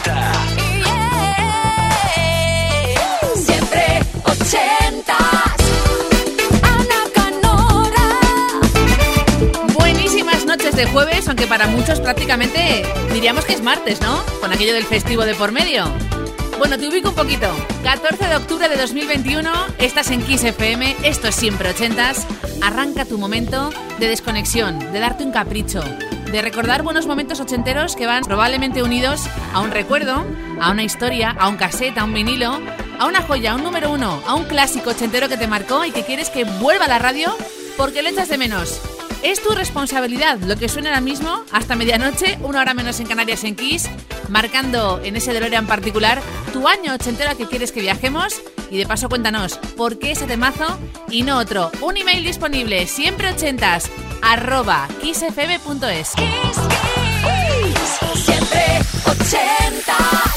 80. Siempre ochentas. Ana Canora. Buenísimas noches de jueves, aunque para muchos prácticamente diríamos que es martes, ¿no? Con aquello del festivo de por medio. Bueno, te ubico un poquito. 14 de octubre de 2021, estás en Kiss FM, esto es siempre ochentas. Arranca tu momento de desconexión, de darte un capricho, de recordar buenos momentos ochenteros que van probablemente unidos a un recuerdo, a una historia, a un cassette, a un vinilo, a una joya, a un número uno, a un clásico ochentero que te marcó y que quieres que vuelva a la radio porque le echas de menos. Es tu responsabilidad lo que suena ahora mismo hasta medianoche, una hora menos en Canarias en Kiss, marcando en ese DeLorean particular tu año ochentero que quieres que viajemos y de paso cuéntanos por qué ese temazo y no otro. Un email disponible siempre ochentas arroba kissfm.es. Kiss, Kiss. Siempre ochentas.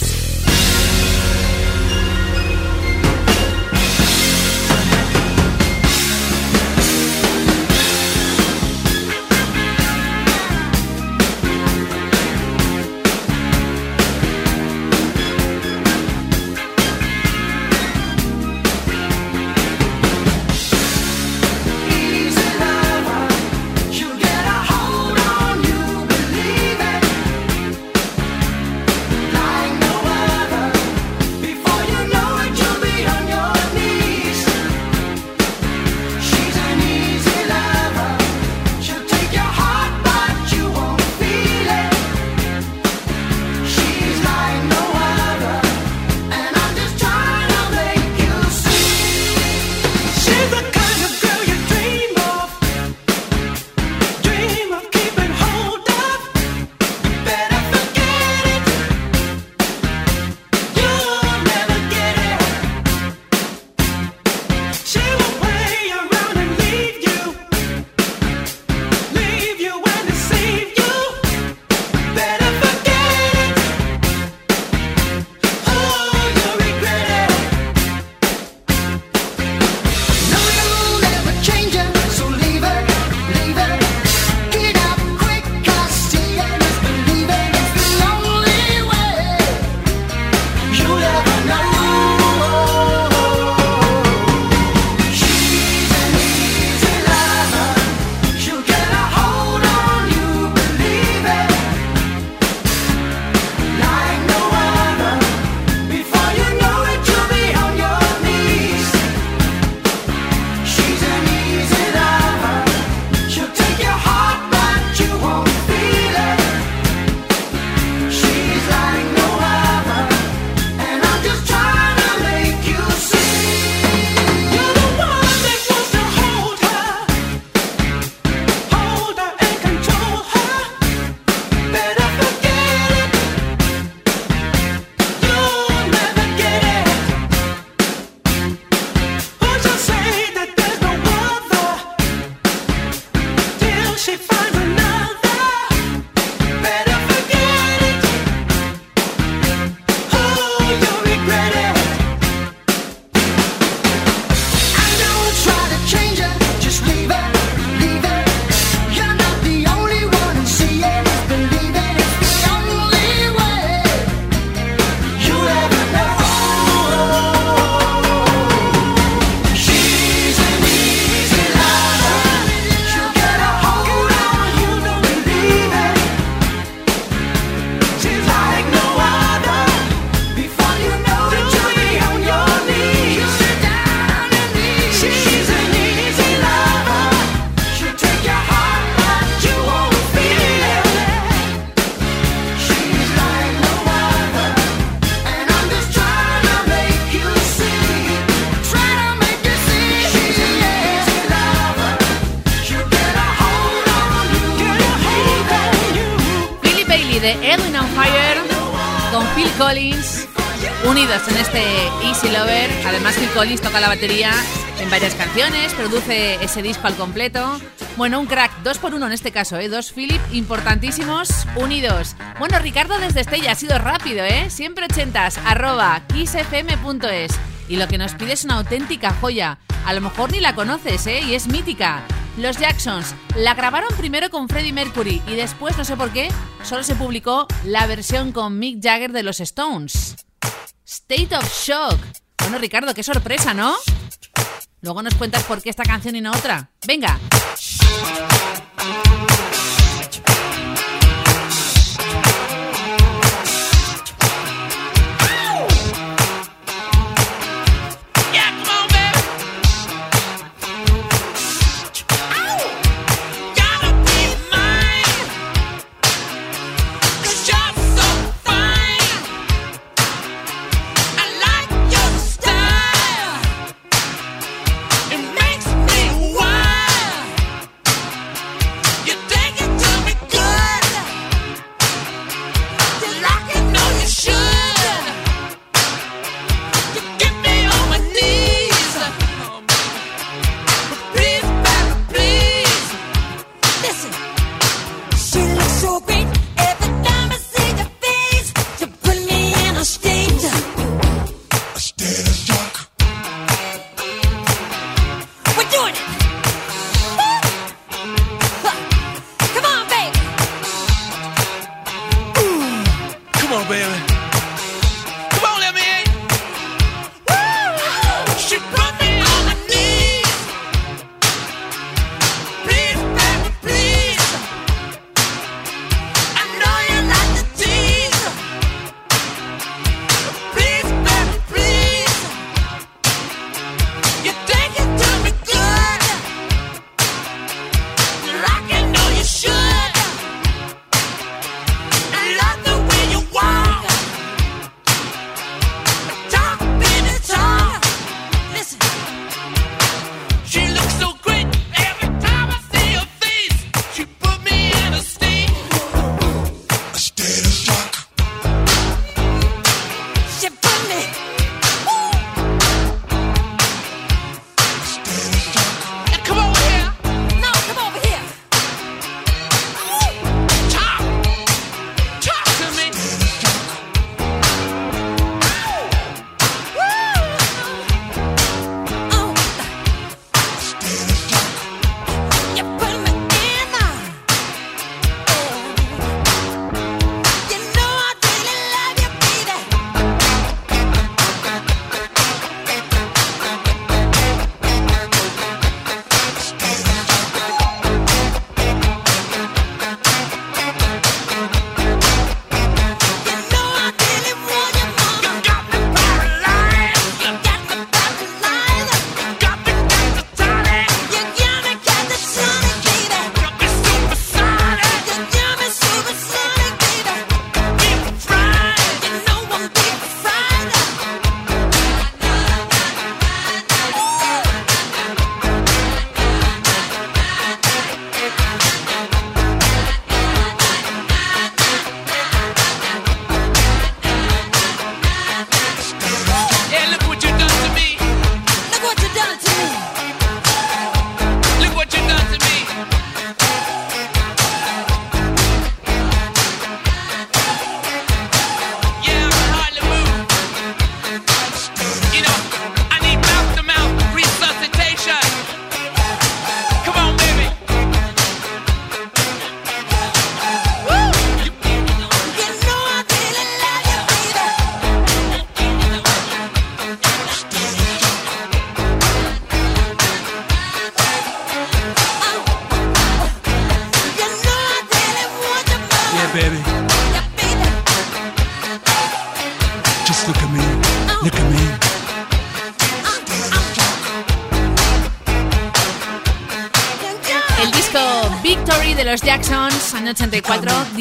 Toca la batería en varias canciones, produce ese disco al completo. Bueno, un crack, dos por uno en este caso, ¿eh? Dos Philip importantísimos unidos. Bueno, Ricardo desde Estella ha sido rápido, ¿eh? Siempre ochentas, arroba kissfm.es. Y lo que nos pide es una auténtica joya. A lo mejor ni la conoces, ¿eh? Y es mítica. Los Jacksons la grabaron primero con Freddie Mercury y después, no sé por qué, solo se publicó la versión con Mick Jagger de los Stones. State of Shock. Bueno, Ricardo, qué sorpresa, ¿no? Luego nos cuentas por qué esta canción y no otra. Venga.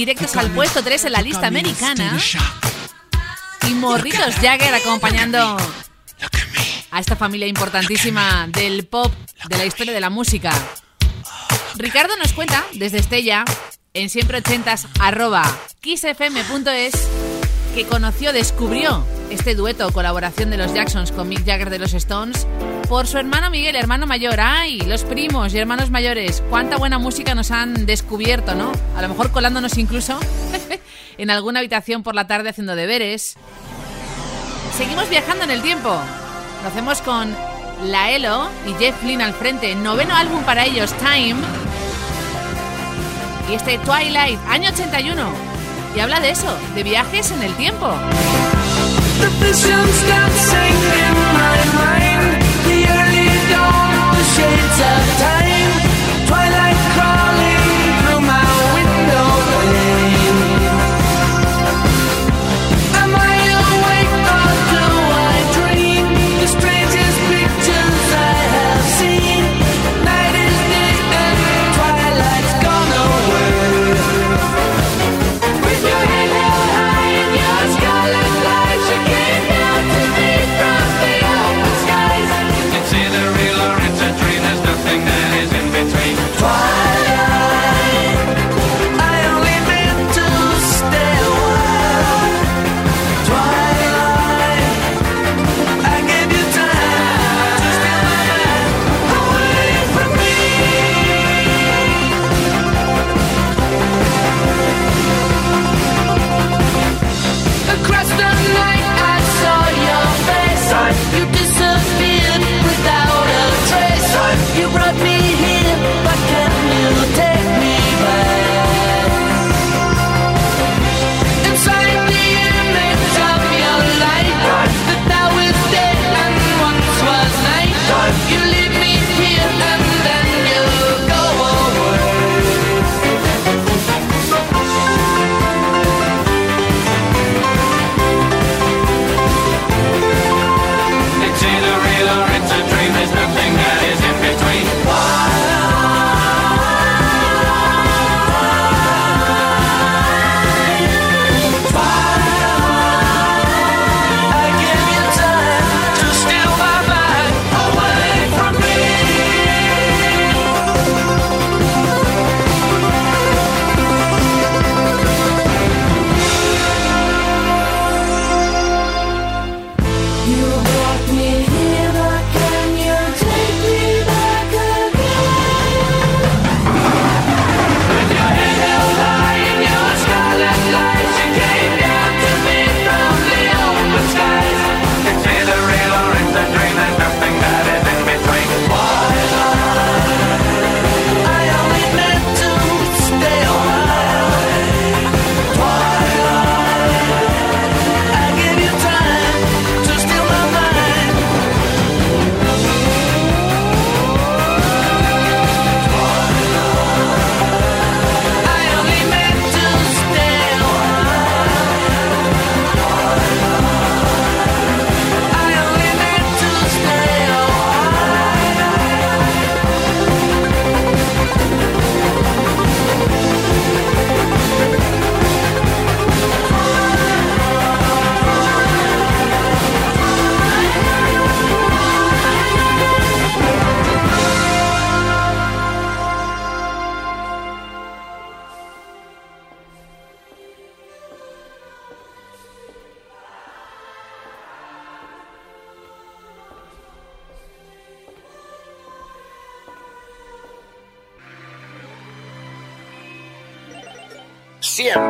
Directos al puesto 3 en la lista americana. Y Morritos Jagger acompañando a esta familia importantísima del pop, de la historia de la música. Ricardo nos cuenta desde Estella, en siempre80s, arroba kissfm.es, que conoció, descubrió este dueto o colaboración de los Jacksons con Mick Jagger de los Stones por su hermano Miguel, hermano mayor. ¡Ay! Los primos y hermanos mayores. ¡Cuánta buena música nos han descubierto, ¿no? A lo mejor colándonos incluso en alguna habitación por la tarde haciendo deberes. Seguimos viajando en el tiempo. Lo hacemos con Laelo y Jeff Lynne al frente. Noveno álbum para ellos, Time. Y este Twilight, año 81. Y habla de eso, de viajes en el tiempo. The shades of time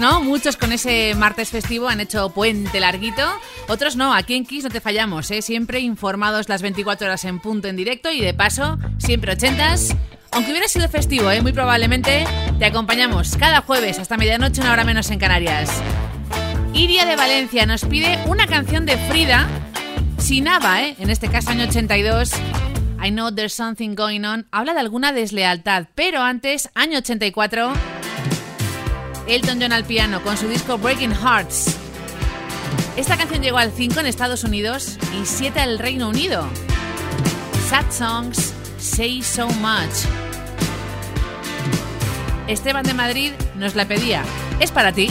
¿No? Muchos con ese martes festivo han hecho puente larguito. Otros no, aquí en Kiss no te fallamos, ¿eh? Siempre informados las 24 horas en punto en directo y de paso, siempre ochentas. Aunque hubiera sido festivo, ¿eh? muy probablemente te acompañamos cada jueves hasta medianoche, una hora menos en Canarias. Iria de Valencia nos pide una canción de Frida, Sinaba, ¿eh? en este caso año 82. I know there's something going on. Habla de alguna deslealtad, pero antes, año 84, Elton John al piano con su disco Breaking Hearts. Esta canción llegó al 5 en Estados Unidos y 7 al Reino Unido. Sad Songs Say So Much. Esteban de Madrid nos la pedía. Es para ti.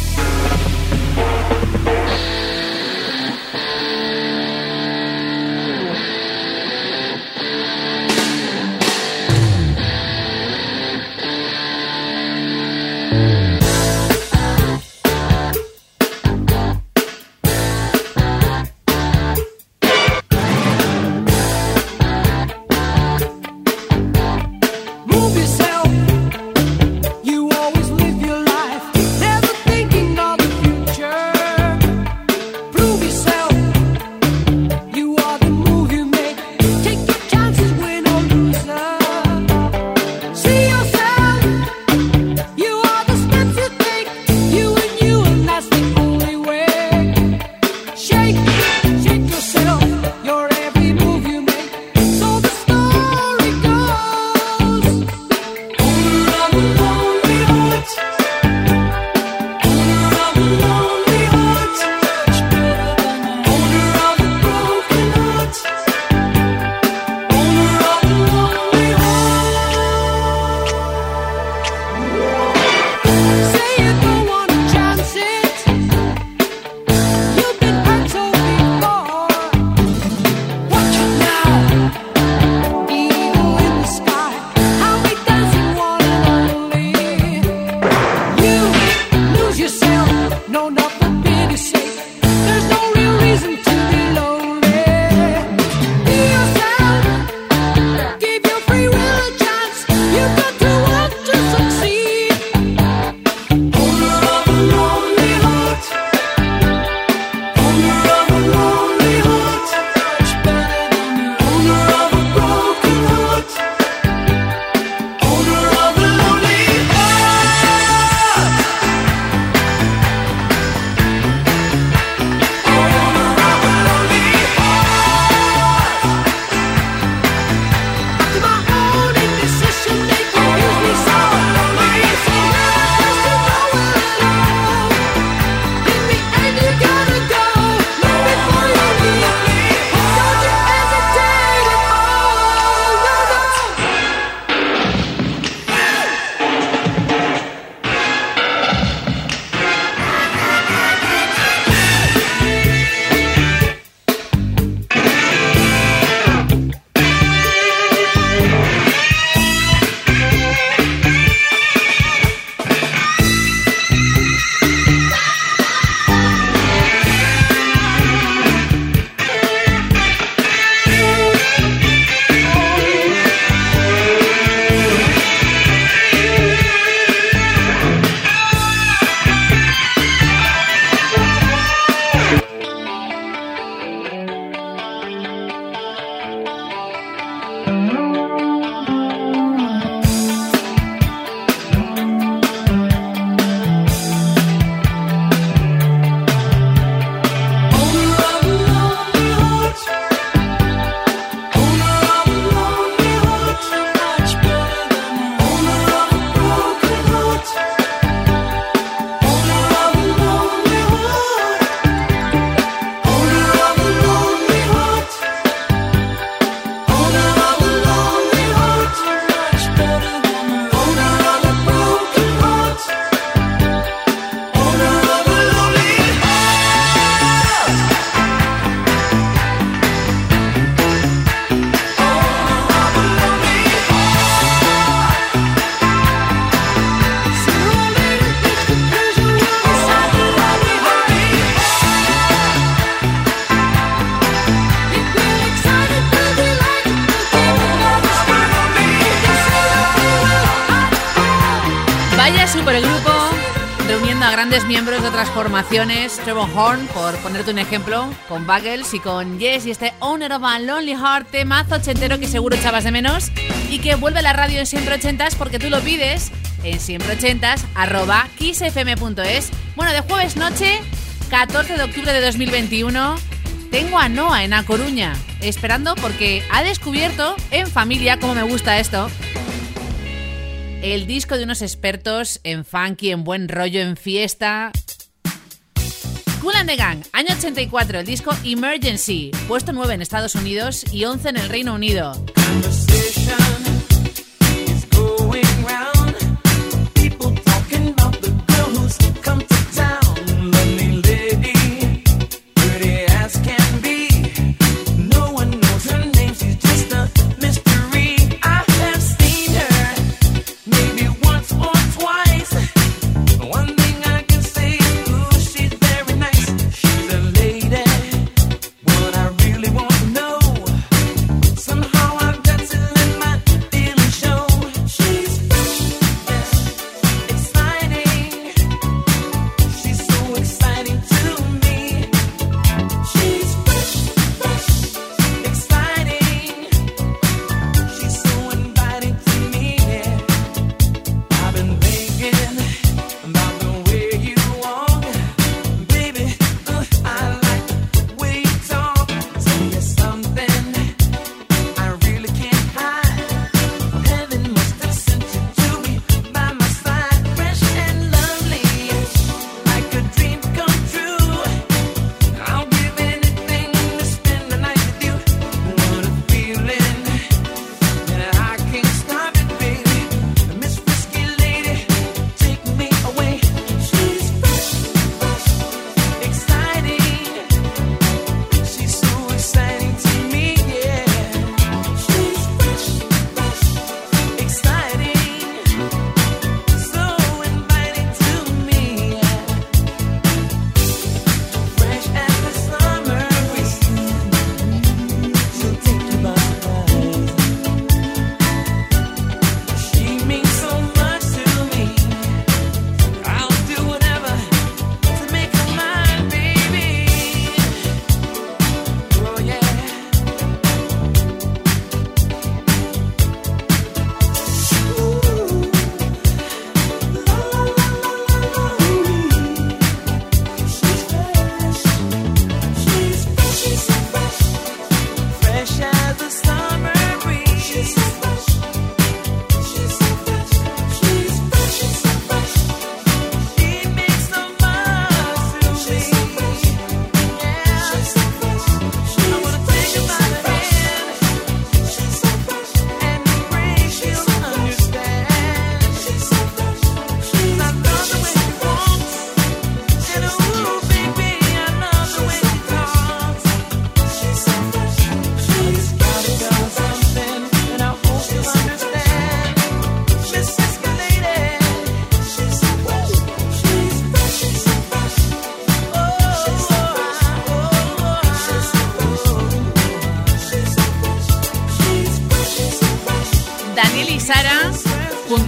grown otras formaciones, Trevor Horn, por ponerte un ejemplo, con Buggles y con Yes y este Owner of a Lonely Heart, temazo ochentero que seguro echabas de menos y que vuelve a la radio en siempre ochentas porque tú lo pides en siempre ochentas arroba kissfm.es. Bueno, de jueves noche, 14 de octubre de 2021, tengo a Noah en A Coruña, esperando porque ha descubierto en familia, como me gusta esto, el disco de unos expertos en funky, en buen rollo, en fiesta. Cool and the Gang, año 84, el disco Emergency, puesto 9 en Estados Unidos y 11 en el Reino Unido.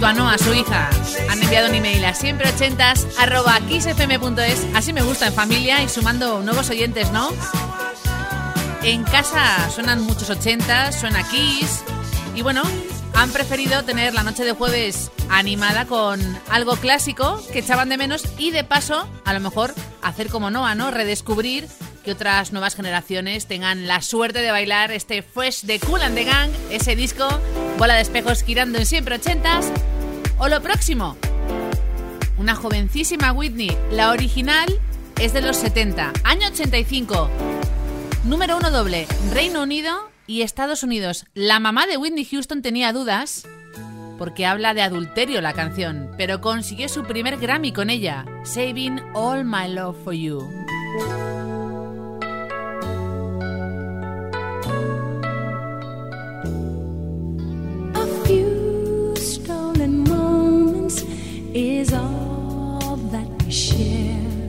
Junto a su hija, han enviado un email a siempre ochentas arroba. Así me gusta en familia y sumando nuevos oyentes, ¿no? En casa suenan muchos ochentas, suena Kiss. Y bueno, han preferido tener la noche de jueves animada con algo clásico que echaban de menos y de paso, a lo mejor, hacer como Noah, ¿no? Redescubrir que otras nuevas generaciones tengan la suerte de bailar este Fresh de Cool and the Gang, ese disco, bola de espejos girando en siempre ochentas. O lo próximo, una jovencísima Whitney, la original es de los 70, año 85. Número uno doble, Reino Unido y Estados Unidos. La mamá de Whitney Houston tenía dudas porque habla de adulterio la canción, pero consiguió su primer Grammy con ella, Saving All My Love for You. is all that we share.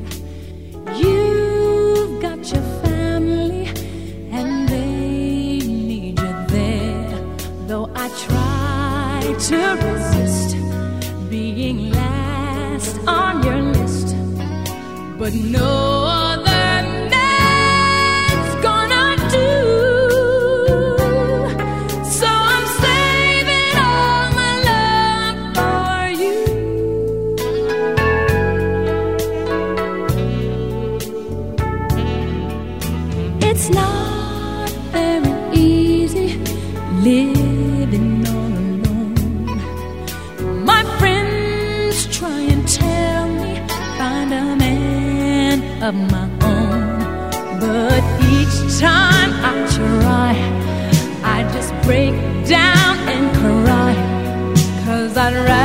You've got your family, and they need you there. Though I try to resist being last on your list, but no. of my own. But each time I try, I just break down and cry. Cause I'd rather.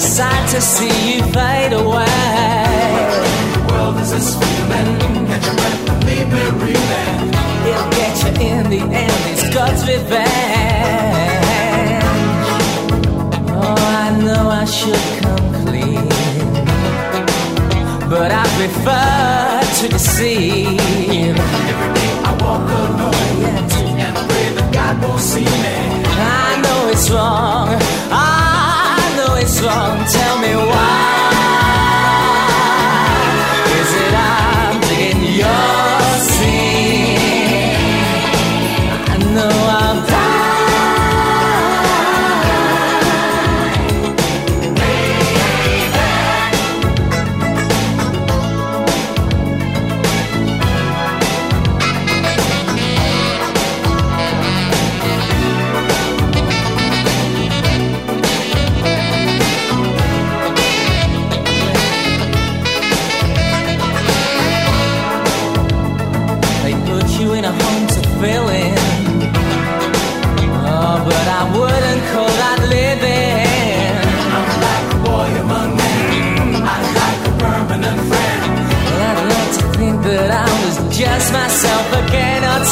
a sight to see you fade away. The world is a screaming, get your breath and leave me reeling. He'll get you in the end, it's God's revenge. Oh, I know I should come clean, but I prefer to deceive. Every day I walk alone, yeah. and pray that God won't see me. I know it's wrong. I song. Tell me why.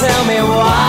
Tell me why.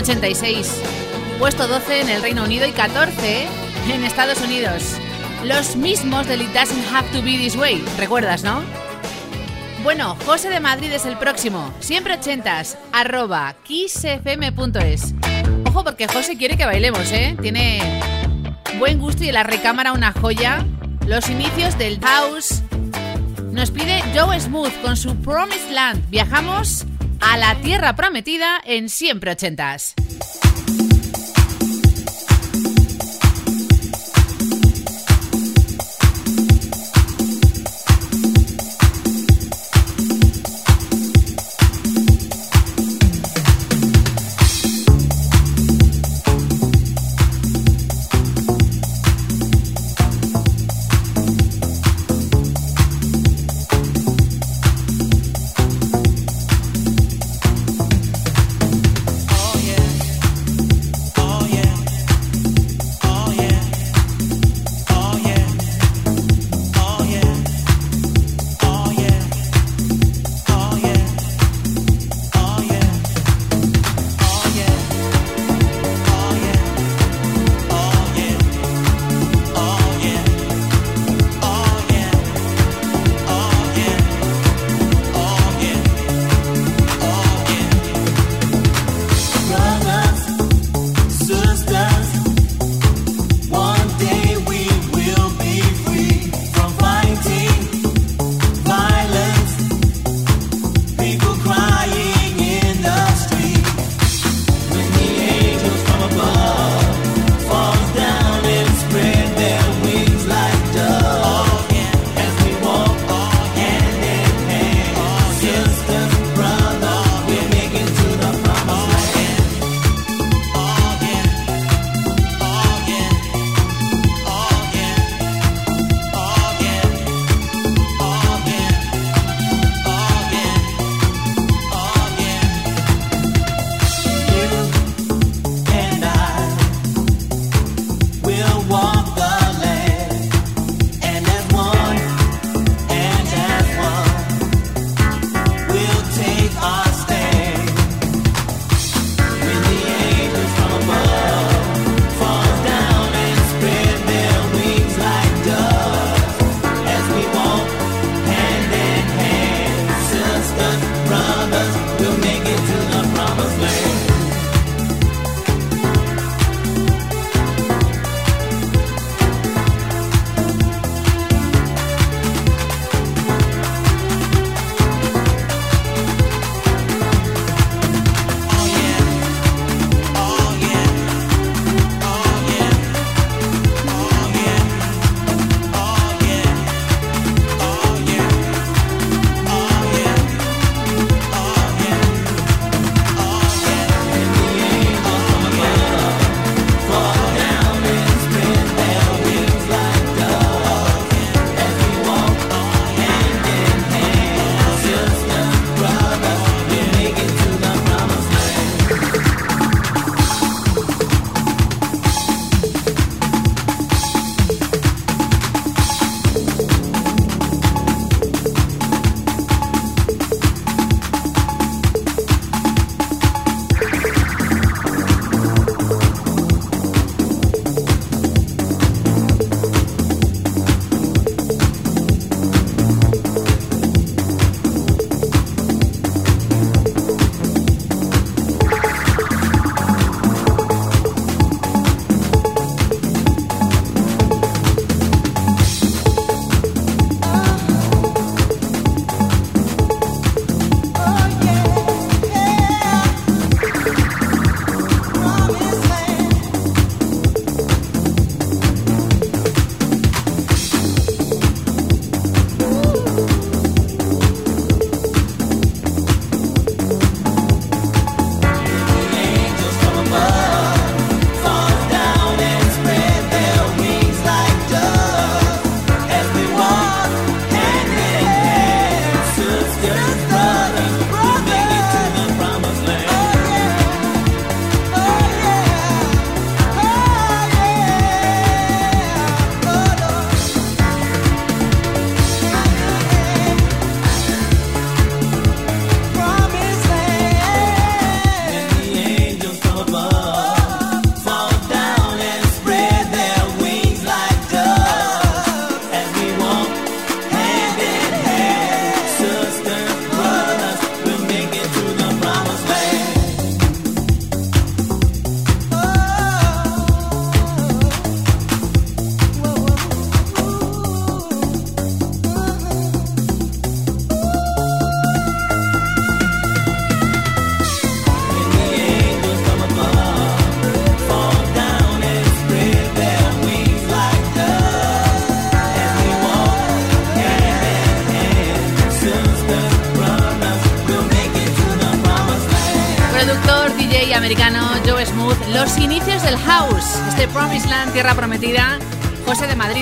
86. Puesto 12 en el Reino Unido y 14 en Estados Unidos. Los mismos del It Doesn't Have to Be This Way, ¿recuerdas, no? Bueno, José de Madrid es el próximo. Siempre ochentas, arroba kissfm.es. Ojo porque José quiere que bailemos, ¿eh? Tiene buen gusto y la recámara una joya. Los inicios del house. Nos pide Joe Smooth con su Promised Land. Viajamos a la tierra prometida en siempre ochentas.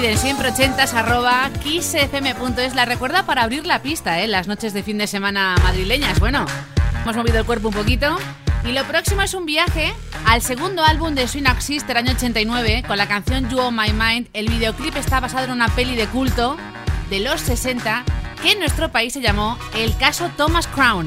en siempre ochentas arroba .es. La recuerda para abrir la pista, ¿eh? Las noches de fin de semana madrileñas. Bueno, hemos movido el cuerpo un poquito. Y lo próximo es un viaje al segundo álbum de Swing del año 89 con la canción You On My Mind. El videoclip está basado en una peli de culto de los 60 que en nuestro país se llamó El caso Thomas Crown.